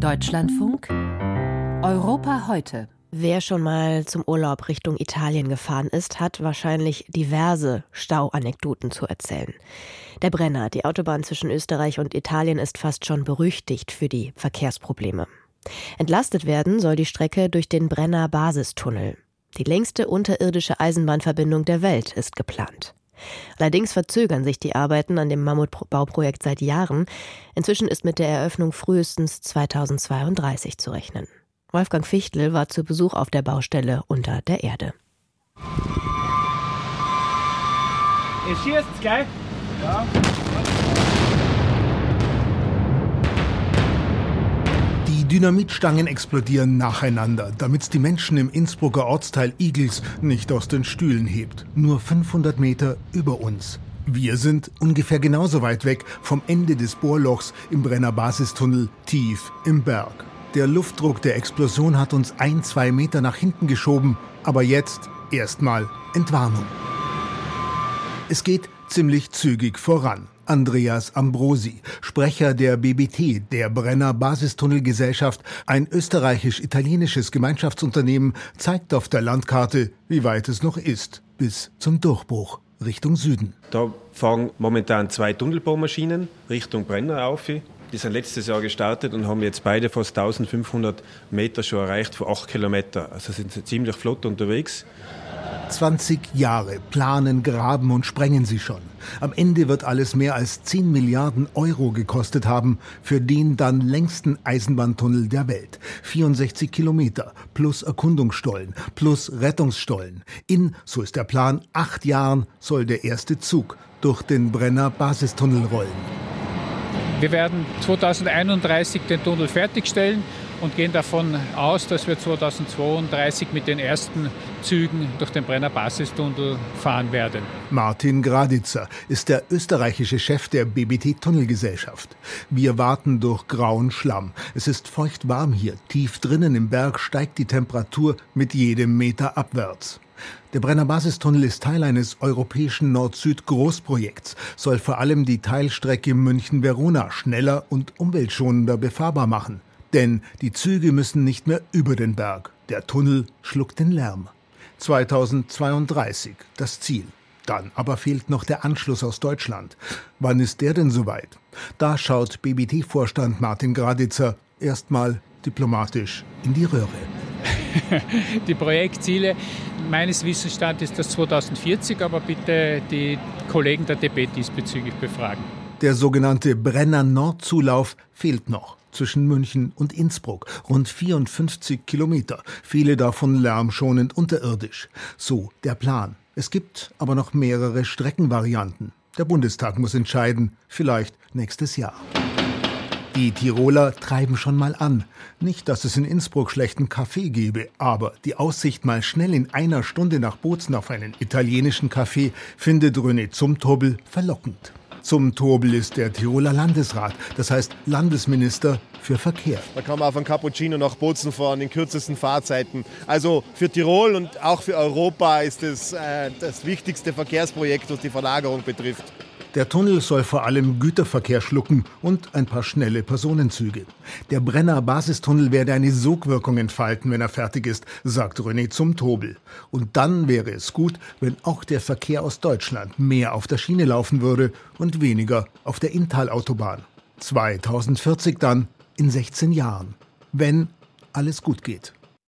Deutschlandfunk Europa heute. Wer schon mal zum Urlaub Richtung Italien gefahren ist, hat wahrscheinlich diverse Stauanekdoten zu erzählen. Der Brenner, die Autobahn zwischen Österreich und Italien, ist fast schon berüchtigt für die Verkehrsprobleme. Entlastet werden soll die Strecke durch den Brenner Basistunnel. Die längste unterirdische Eisenbahnverbindung der Welt ist geplant. Allerdings verzögern sich die Arbeiten an dem Mammutbauprojekt seit Jahren. Inzwischen ist mit der Eröffnung frühestens 2032 zu rechnen. Wolfgang Fichtel war zu Besuch auf der Baustelle unter der Erde. Ihr schießt, gell? Ja. Dynamitstangen explodieren nacheinander, damit die Menschen im Innsbrucker Ortsteil Igels nicht aus den Stühlen hebt. Nur 500 Meter über uns. Wir sind ungefähr genauso weit weg vom Ende des Bohrlochs im Brenner Basistunnel tief im Berg. Der Luftdruck der Explosion hat uns ein, zwei Meter nach hinten geschoben, aber jetzt erstmal Entwarnung. Es geht ziemlich zügig voran. Andreas Ambrosi, Sprecher der BBT, der Brenner Basistunnelgesellschaft, ein österreichisch-italienisches Gemeinschaftsunternehmen, zeigt auf der Landkarte, wie weit es noch ist, bis zum Durchbruch Richtung Süden. Da fahren momentan zwei Tunnelbohrmaschinen Richtung Brenner auf. Die sind letztes Jahr gestartet und haben jetzt beide fast 1500 Meter schon erreicht von 8 Kilometer. Also sind sie ziemlich flott unterwegs. 20 Jahre planen, graben und sprengen sie schon. Am Ende wird alles mehr als 10 Milliarden Euro gekostet haben für den dann längsten Eisenbahntunnel der Welt. 64 Kilometer plus Erkundungsstollen plus Rettungsstollen. In, so ist der Plan, acht Jahren soll der erste Zug durch den Brenner Basistunnel rollen. Wir werden 2031 den Tunnel fertigstellen und gehen davon aus, dass wir 2032 mit den ersten Zügen durch den Brenner Basistunnel fahren werden. Martin Graditzer ist der österreichische Chef der BBT Tunnelgesellschaft. Wir warten durch grauen Schlamm. Es ist feucht warm hier. Tief drinnen im Berg steigt die Temperatur mit jedem Meter abwärts. Der Brenner Basistunnel ist Teil eines europäischen Nord-Süd-Großprojekts, soll vor allem die Teilstrecke München-Verona schneller und umweltschonender befahrbar machen. Denn die Züge müssen nicht mehr über den Berg. Der Tunnel schluckt den Lärm. 2032 das Ziel. Dann aber fehlt noch der Anschluss aus Deutschland. Wann ist der denn soweit? Da schaut BBT-Vorstand Martin Graditzer erstmal diplomatisch in die Röhre. die Projektziele meines Wissensstands ist das 2040, aber bitte die Kollegen der DB diesbezüglich befragen. Der sogenannte Brenner Nordzulauf fehlt noch zwischen München und Innsbruck, rund 54 Kilometer, viele davon lärmschonend unterirdisch. So der Plan. Es gibt aber noch mehrere Streckenvarianten. Der Bundestag muss entscheiden, vielleicht nächstes Jahr. Die Tiroler treiben schon mal an. Nicht, dass es in Innsbruck schlechten Kaffee gebe, aber die Aussicht, mal schnell in einer Stunde nach Bozen auf einen italienischen Kaffee, findet René Zumtobel verlockend. Zumtobel ist der Tiroler Landesrat, das heißt Landesminister für Verkehr. Da kann man auf ein Cappuccino nach Bozen fahren in kürzesten Fahrzeiten. Also für Tirol und auch für Europa ist es äh, das wichtigste Verkehrsprojekt, was die Verlagerung betrifft. Der Tunnel soll vor allem Güterverkehr schlucken und ein paar schnelle Personenzüge. Der Brenner Basistunnel werde eine Sogwirkung entfalten, wenn er fertig ist, sagt René zum Tobel. Und dann wäre es gut, wenn auch der Verkehr aus Deutschland mehr auf der Schiene laufen würde und weniger auf der Inntal-Autobahn. 2040 dann, in 16 Jahren. Wenn alles gut geht.